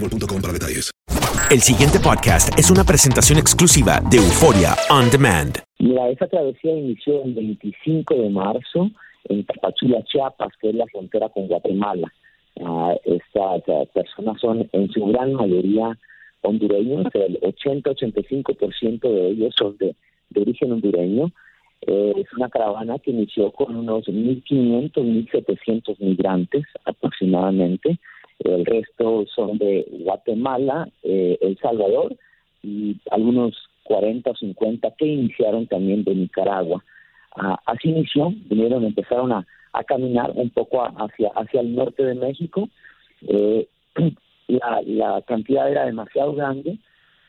boostmobile.com para detalles. El siguiente podcast es una presentación exclusiva de Euforia On Demand. Mira, esa travesía inició el 25 de marzo en Tapachula, Chiapas, que es la frontera con Guatemala. Ah, estas ah, personas son en su gran mayoría hondureños, el 80-85% de ellos son de, de origen hondureño. Eh, es una caravana que inició con unos 1.500, 1.700 migrantes aproximadamente. El resto son de Guatemala, eh, El Salvador y algunos 40 o 50 que iniciaron también de Nicaragua. Ah, así inició, vinieron, empezaron a, a caminar un poco a- hacia, hacia el norte de México. Eh, la, la cantidad era demasiado grande,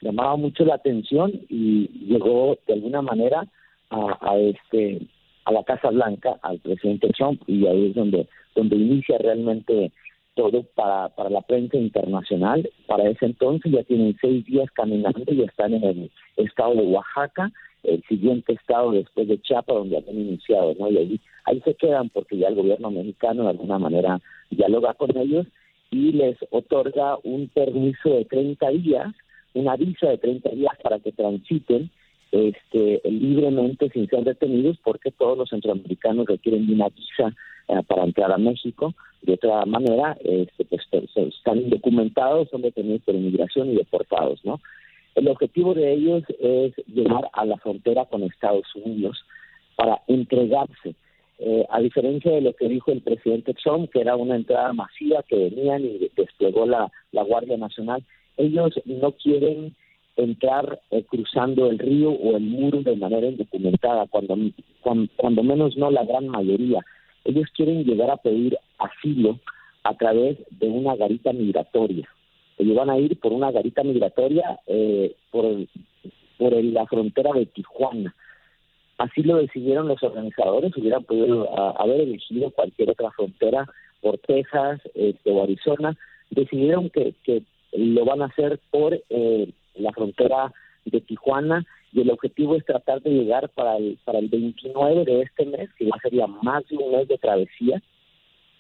llamaba mucho la atención y llegó de alguna manera a, a este a la Casa Blanca, al presidente Trump, y ahí es donde, donde inicia realmente todo para, para la prensa internacional. Para ese entonces ya tienen seis días caminando y están en el estado de Oaxaca, el siguiente estado después de Chiapas, donde habían iniciado, ¿no? Y ahí, ahí se quedan porque ya el gobierno mexicano de alguna manera dialoga con ellos y les otorga un permiso de 30 días, una visa de 30 días para que transiten este, libremente sin ser detenidos porque todos los centroamericanos requieren de una visa eh, para entrar a México. De otra manera, este, pues, están indocumentados, son detenidos por inmigración y deportados, ¿no? El objetivo de ellos es llegar a la frontera con Estados Unidos para entregarse. Eh, a diferencia de lo que dijo el presidente Trump, que era una entrada masiva que venían y desplegó la, la Guardia Nacional, ellos no quieren entrar eh, cruzando el río o el muro de manera indocumentada, cuando, cuan- cuando menos no la gran mayoría. Ellos quieren llegar a pedir asilo a través de una garita migratoria. Ellos van a ir por una garita migratoria eh, por, el- por el- la frontera de Tijuana. Así lo decidieron los organizadores, hubieran podido haber elegido cualquier otra frontera por Texas este, o Arizona. Decidieron que, que lo van a hacer por eh, la frontera de Tijuana y el objetivo es tratar de llegar para el, para el 29 de este mes, que ya sería más de un mes de travesía,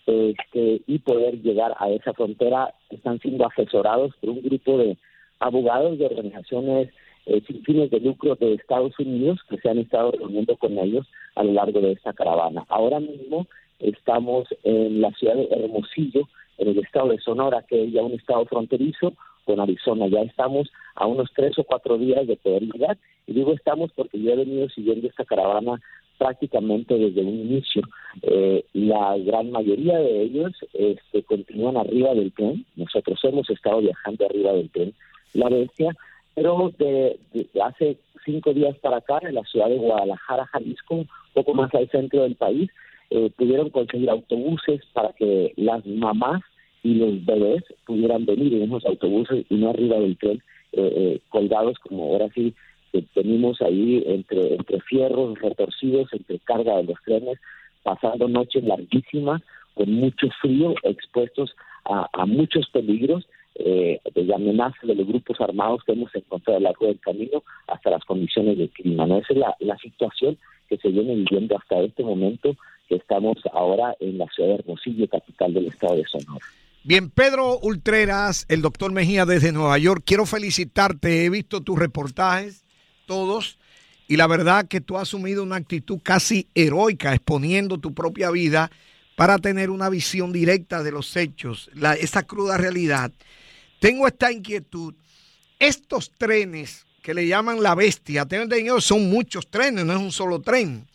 este, y poder llegar a esa frontera. Están siendo asesorados por un grupo de abogados de organizaciones eh, sin fines de lucro de Estados Unidos que se han estado reuniendo con ellos a lo largo de esta caravana. Ahora mismo estamos en la ciudad de Hermosillo, en el estado de Sonora, que es ya un estado fronterizo con Arizona. Ya estamos a unos tres o cuatro días de poder llegar. Y digo estamos porque yo he venido siguiendo esta caravana prácticamente desde un inicio. Eh, la gran mayoría de ellos este, continúan arriba del tren. Nosotros hemos estado viajando arriba del tren. La bestia, pero de, hace cinco días para acá, en la ciudad de Guadalajara, Jalisco, poco más al centro del país, eh, pudieron conseguir autobuses para que las mamás y los bebés pudieran venir en esos autobuses y no arriba del tren, eh, eh, colgados como ahora sí tenemos ahí entre, entre fierros retorcidos, entre carga de los trenes, pasando noches larguísimas, con mucho frío, expuestos a, muchos peligros, eh, desde amenazas de los grupos armados que hemos encontrado a lo largo del camino hasta las condiciones de clima. Esa es la situación que se viene viviendo hasta este momento que estamos ahora en la ciudad de Hermosillo, capital del estado de Sonora. Bien, Pedro Ultreras, el doctor Mejía desde Nueva York, quiero felicitarte, he visto tus reportajes, todos, y la verdad que tú has asumido una actitud casi heroica, exponiendo tu propia vida para tener una visión directa de los hechos, esa cruda realidad. Tengo esta inquietud. Estos trenes que le llaman la bestia, tengo entendido, son muchos trenes, no es un solo tren.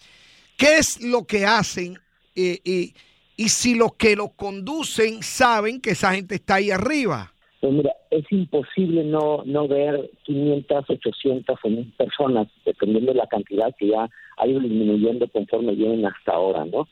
¿Qué es lo que hacen? Eh, eh, y si los que lo conducen saben que esa gente está ahí arriba. Pues mira, es imposible no, no ver 500, 800 o 1000 personas, dependiendo de la cantidad que ya ha ido disminuyendo conforme vienen hasta ahora, ¿no?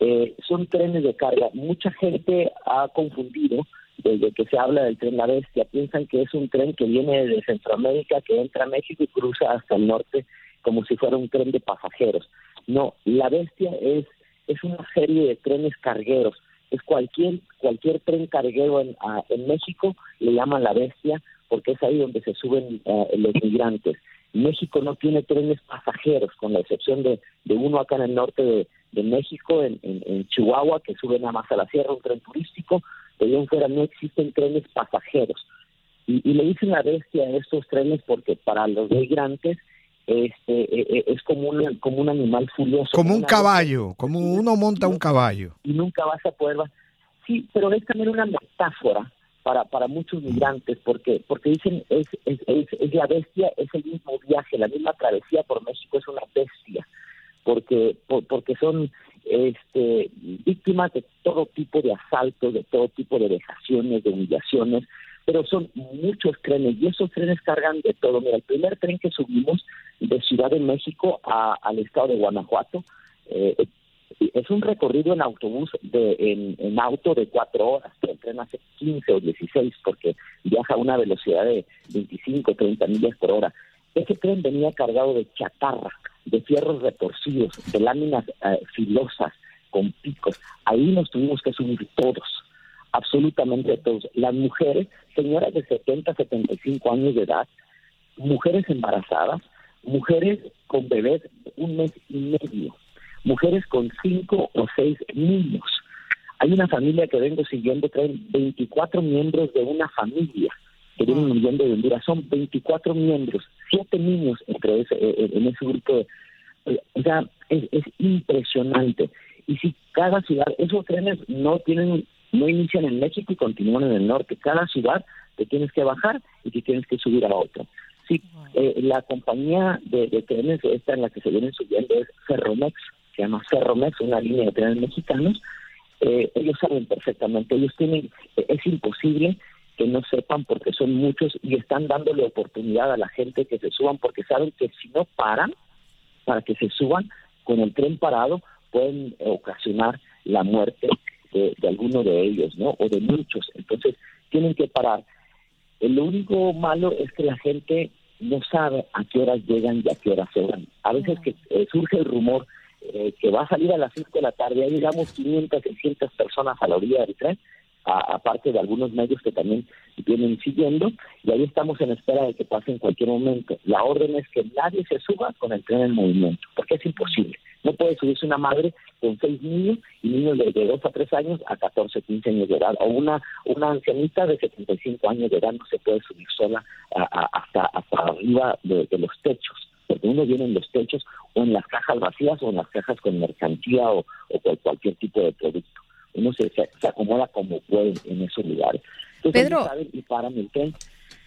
Eh, son trenes de carga. Mucha gente ha confundido desde que se habla del tren La Bestia. Piensan que es un tren que viene de Centroamérica, que entra a México y cruza hasta el norte como si fuera un tren de pasajeros. No, La Bestia es es una serie de trenes cargueros. Es cualquier cualquier tren carguero en, en México le llaman la bestia porque es ahí donde se suben eh, los migrantes. México no tiene trenes pasajeros, con la excepción de, de uno acá en el norte de, de México, en, Chihuahua, que suben a más a la sierra, un tren turístico. De ahí fuera no existen trenes pasajeros. Y, y le dicen la bestia a estos trenes porque para los migrantes este, e, e, es como un, como un animal furioso. Como un caballo, como uno monta un caballo. Y nunca vas a poder... Sí, pero es también una metáfora para, para muchos migrantes, porque porque dicen es, es, es, la bestia, es el mismo viaje, la misma travesía por México es una bestia, porque porque son este, víctimas de todo tipo de asaltos, de todo tipo de vejaciones, de humillaciones, pero son muchos trenes y esos trenes cargan de todo. Mira, el primer tren que subimos de Ciudad de México al estado de Guanajuato eh, es un recorrido en autobús, de, en, auto de cuatro horas, el tren hace 15 o 16 porque viaja a una velocidad de 25 o 30 millas por hora. Ese tren venía cargado de chatarra, de fierros retorcidos, de láminas eh, filosas, con picos. Ahí nos tuvimos que subir todos absolutamente todos. Las mujeres, señoras de 70, 75 años de edad, mujeres embarazadas, mujeres con bebés un mes y medio, mujeres con cinco o seis niños. Hay una familia que vengo siguiendo, traen 24 miembros de una familia que vienen viviendo de Honduras. Son 24 miembros, siete niños entre ese, eh, eh, en ese grupo. O sea, es, es impresionante. Y si cada ciudad, esos trenes no tienen no inician en México y continúan en el norte. Cada ciudad te tienes que bajar y te tienes que subir a otra. Sí, eh, la compañía de, trenes, esta en la que se vienen subiendo es Ferromex, se llama Ferromex, una línea de trenes mexicanos. Eh, ellos saben perfectamente, ellos tienen, es imposible que no sepan porque son muchos y están dándole oportunidad a la gente que se suban porque saben que si no paran para que se suban con el tren parado pueden ocasionar la muerte de, alguno de ellos, ¿no? O de muchos. Entonces, tienen que parar. Lo único malo es que la gente no sabe a qué horas llegan y a qué horas se van. A veces que eh, surge el rumor eh, que va a salir a las 5 de la tarde, ahí llegamos 500, 600 personas a la orilla del tren, aparte de algunos medios que también vienen siguiendo, y ahí estamos en espera de que pase en cualquier momento. La orden es que nadie se suba con el tren en movimiento, porque es imposible. No puede subirse una madre con seis niños y niños de, de 2 a 3 años a 14, 15 años de edad, o una, una ancianita de 75 años de edad no se puede subir sola hasta, arriba de, los techos porque uno viene en los techos o en las cajas vacías o en las cajas con mercancía o, o con cualquier tipo de producto uno se, se, acomoda como puede en esos lugares. Pedro,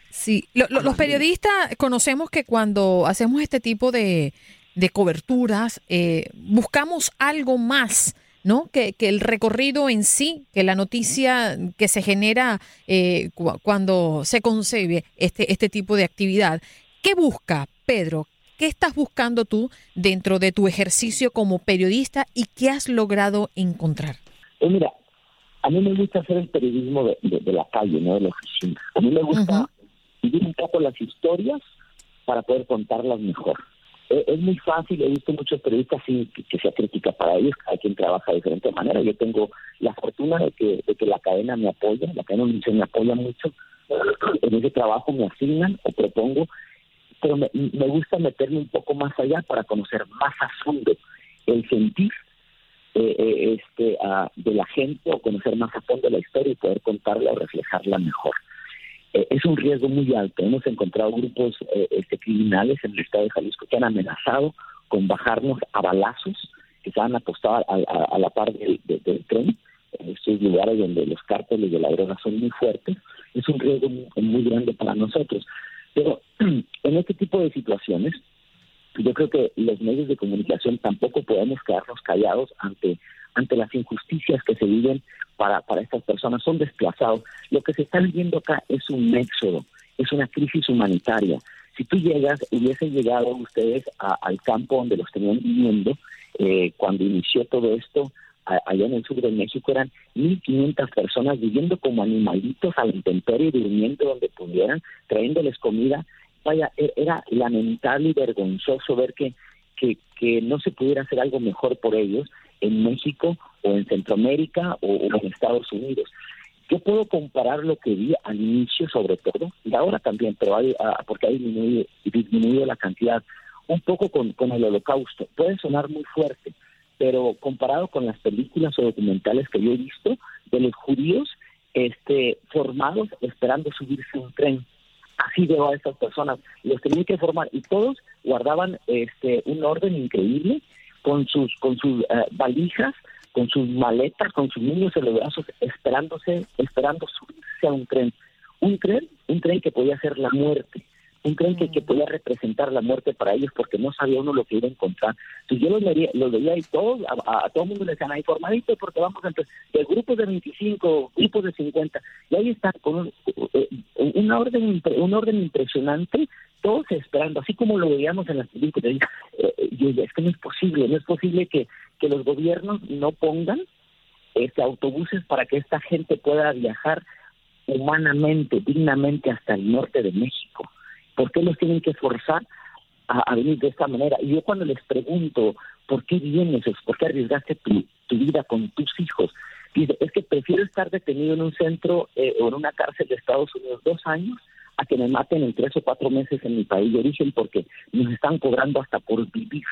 Sí, los periodistas conocemos que cuando hacemos este tipo de, de coberturas, eh, buscamos algo más. ¿no? Que, que, el recorrido en sí, que la noticia que se genera eh, cuando se concebe este, este tipo de actividad. ¿Qué busca, Pedro? ¿Qué estás buscando tú dentro de tu ejercicio como periodista y qué has logrado encontrar? Eh, mira, a mí me gusta hacer el periodismo de, la calle, no de la oficina. A mí me gusta vivir un poco las historias para poder contarlas mejor. Eh, es muy fácil, he visto muchos periodistas que, que sea crítica para ellos, hay quien trabaja de diferente manera. Yo tengo la fortuna de que, de que la cadena me apoya, la cadena me apoya mucho. En ese trabajo me asignan o propongo, pero me, gusta meterme un poco más allá para conocer más a fondo el sentir eh, eh, este, de la gente o conocer más a fondo la historia y poder contarla o reflejarla mejor. Eh, es un riesgo muy alto. Hemos encontrado grupos eh, este, criminales en el estado de Jalisco que han amenazado con bajarnos a balazos, que se han apostado a, la par del, tren, en estos lugares donde los cárteles de la droga son muy fuertes. Es un riesgo muy, grande para nosotros. Pero en este tipo de situaciones, yo creo que los medios de comunicación tampoco podemos quedarnos callados ante ante las injusticias que se viven para, para estas personas, son desplazados. Lo que se está viviendo acá es un éxodo, es una crisis humanitaria. Si tú llegas, hubiesen llegado ustedes al campo donde los tenían viviendo, eh, cuando inició todo esto, allá en el sur de México, eran 1.500 personas viviendo como animalitos a la intemperie, durmiendo donde pudieran, trayéndoles comida. Vaya, e, era lamentable y vergonzoso ver que, que, que no se pudiera hacer algo mejor por ellos en México o en Centroamérica o, en Estados Unidos. Yo puedo comparar lo que vi al inicio, sobre todo, y ahora también, pero hay, ah, porque ha disminuido, la cantidad, un poco con, con el holocausto. Puede sonar muy fuerte, pero comparado con las películas o documentales que yo he visto de los judíos este, formados esperando subirse un tren. Así veo a estas personas, los tenían que formar y todos guardaban este, un orden increíble con sus con sus eh, valijas, con sus maletas, con sus niños en los brazos, esperándose, esperando subirse a un tren. Un tren, un tren que podía ser la muerte, un tren que, que podía representar la muerte para ellos porque no sabía uno lo que iba a encontrar. Entonces yo los veía, los veía y todos, a, todo el mundo le decían, ahí formadito porque vamos a de grupos de 25, grupos de 50, y ahí está, con un, eh, una orden, un orden impresionante todos esperando, así como lo veíamos en las películas. Eh, es que no es posible, no es posible que, que los gobiernos no pongan este autobuses para que esta gente pueda viajar humanamente, dignamente hasta el norte de México. ¿Por qué los tienen que forzar a, venir de esta manera? Y yo cuando les pregunto, ¿por qué vienes? ¿Por qué arriesgaste tu, vida con tus hijos? Dice, es que prefiero estar detenido en un centro eh, o en una cárcel de Estados Unidos dos años a que me maten en tres o cuatro meses en mi país de origen porque nos están cobrando hasta por vivir.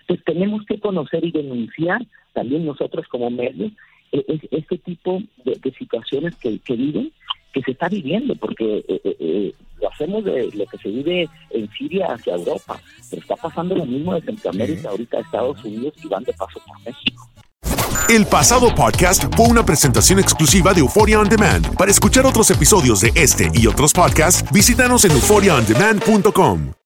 Entonces tenemos que conocer y denunciar también nosotros como medios e, este tipo de, situaciones que, viven, que se está viviendo, porque eh, eh, eh, lo hacemos de lo que se vive en Siria hacia Europa, pero está pasando lo mismo de Centroamérica, ahorita a Estados Unidos y van de paso por México. El pasado podcast fue una presentación exclusiva de Euphoria On Demand. Para escuchar otros episodios de este y otros podcasts, visítanos en euphoriaondemand.com.